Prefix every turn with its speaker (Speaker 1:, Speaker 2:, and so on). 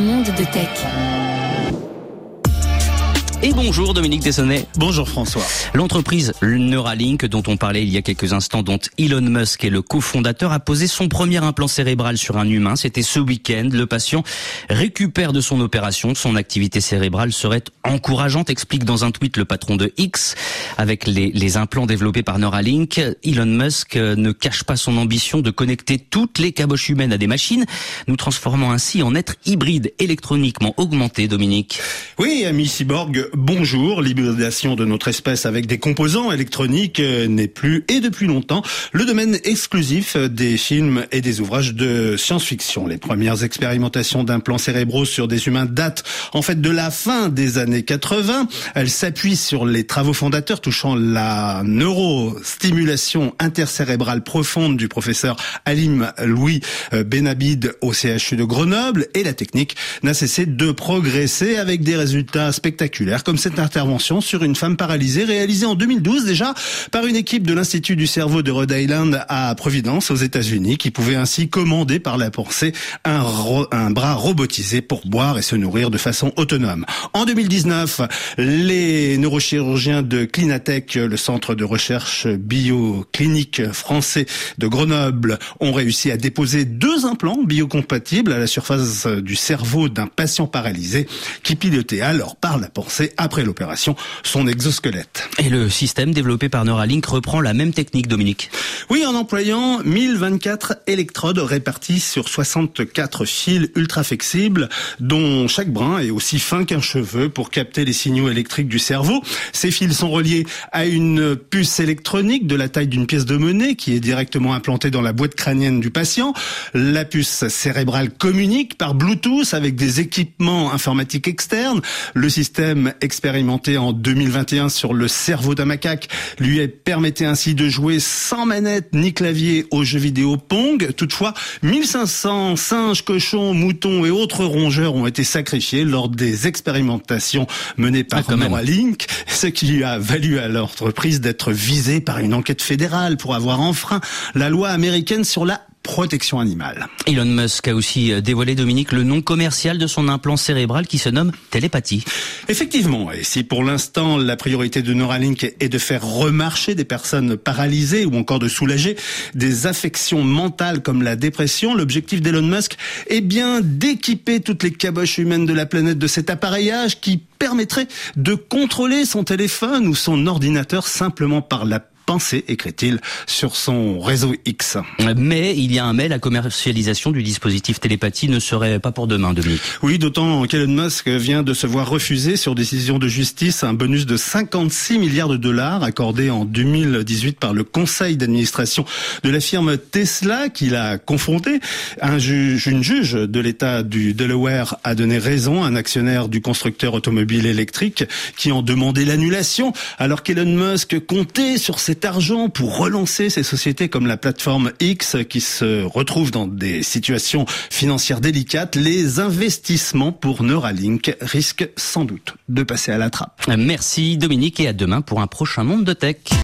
Speaker 1: monde de tech.
Speaker 2: Et bonjour Dominique Dessonnet.
Speaker 3: Bonjour François.
Speaker 2: L'entreprise Neuralink dont on parlait il y a quelques instants, dont Elon Musk est le cofondateur, a posé son premier implant cérébral sur un humain. C'était ce week-end. Le patient récupère de son opération. Son activité cérébrale serait encourageante, explique dans un tweet le patron de X. Avec les, les implants développés par Neuralink, Elon Musk ne cache pas son ambition de connecter toutes les caboches humaines à des machines, nous transformant ainsi en êtres hybrides électroniquement augmentés, Dominique.
Speaker 3: Oui, ami cyborg, bonjour. L'hybridation de notre espèce avec des composants électroniques euh, n'est plus, et depuis longtemps, le domaine exclusif des films et des ouvrages de science-fiction. Les premières expérimentations d'implants cérébraux sur des humains datent en fait de la fin des années 80. Elles s'appuient sur les travaux fondateurs touchant la neurostimulation intercérébrale profonde du professeur Alim Louis euh, Benabid au CHU de Grenoble et la technique n'a cessé de progresser avec des résultats spectaculaires comme cette intervention sur une femme paralysée réalisée en 2012 déjà par une équipe de l'Institut du cerveau de Rhode Island à Providence aux États-Unis qui pouvait ainsi commander par la pensée un, un bras robotisé pour boire et se nourrir de façon autonome. En 2019, les neurochirurgiens de Clinatech, le centre de recherche bioclinique français de Grenoble, ont réussi à déposer deux implants biocompatibles à la surface du cerveau d'un patient paralysé qui pilotait alors par la pensée après l'opération son exosquelette.
Speaker 2: Et le système développé par Neuralink reprend la même technique, Dominique
Speaker 3: Oui, en employant 1024 électrodes réparties sur 64 fils ultra flexibles, dont chaque brin est aussi fin qu'un cheveu pour capter les signaux électriques du cerveau. Ces fils sont reliés à une puce électronique de la taille d'une pièce de monnaie qui est directement implantée dans la boîte crânienne du patient. La puce cérébrale communique par Bluetooth avec des équipements informatiques externes. Le système expérimenté en 2021 sur le cerveau d'un macaque lui permettait ainsi de jouer sans manette ni clavier aux jeux vidéo Pong. Toutefois, 1500 singes, cochons, moutons et autres rongeurs ont été sacrifiés lors des expérimentations menées par
Speaker 2: Ah.
Speaker 3: Neuralink, ce qui lui a valu à l'entreprise d'être visée par une enquête fédérale pour avoir enfreint la loi américaine sur la protection animale.
Speaker 2: Elon Musk a aussi euh, dévoilé, Dominique, le nom commercial de son implant cérébral qui se nomme télépathie.
Speaker 3: Effectivement, et si pour l'instant la priorité de Neuralink est de faire remarcher des personnes paralysées ou encore de soulager des affections mentales comme la dépression, l'objectif d'Elon Musk est bien d'équiper toutes les caboches humaines de la planète de cet appareillage qui permettrait de contrôler son téléphone ou son ordinateur simplement par la pensée, écrit-il sur son réseau X.
Speaker 2: Mais il y a un mais, la commercialisation du dispositif télépathie ne serait pas pour demain, Dominique.
Speaker 3: Oui, d'autant qu'Elon Musk vient de se voir refuser sur décision de justice un bonus de 56 milliards de dollars accordé en 2018 par le conseil d'administration de la firme Tesla qu'il a confronté. Un juge, une juge de l'État du Delaware a donné raison à un actionnaire du constructeur automobile électrique qui en demandait l'annulation alors qu'Elon Musk comptait sur argent pour relancer ces sociétés comme la plateforme X qui se retrouve dans des situations financières délicates. Les investissements pour Neuralink risquent sans doute de passer à la trappe.
Speaker 2: Merci Dominique et à demain pour un prochain monde de tech.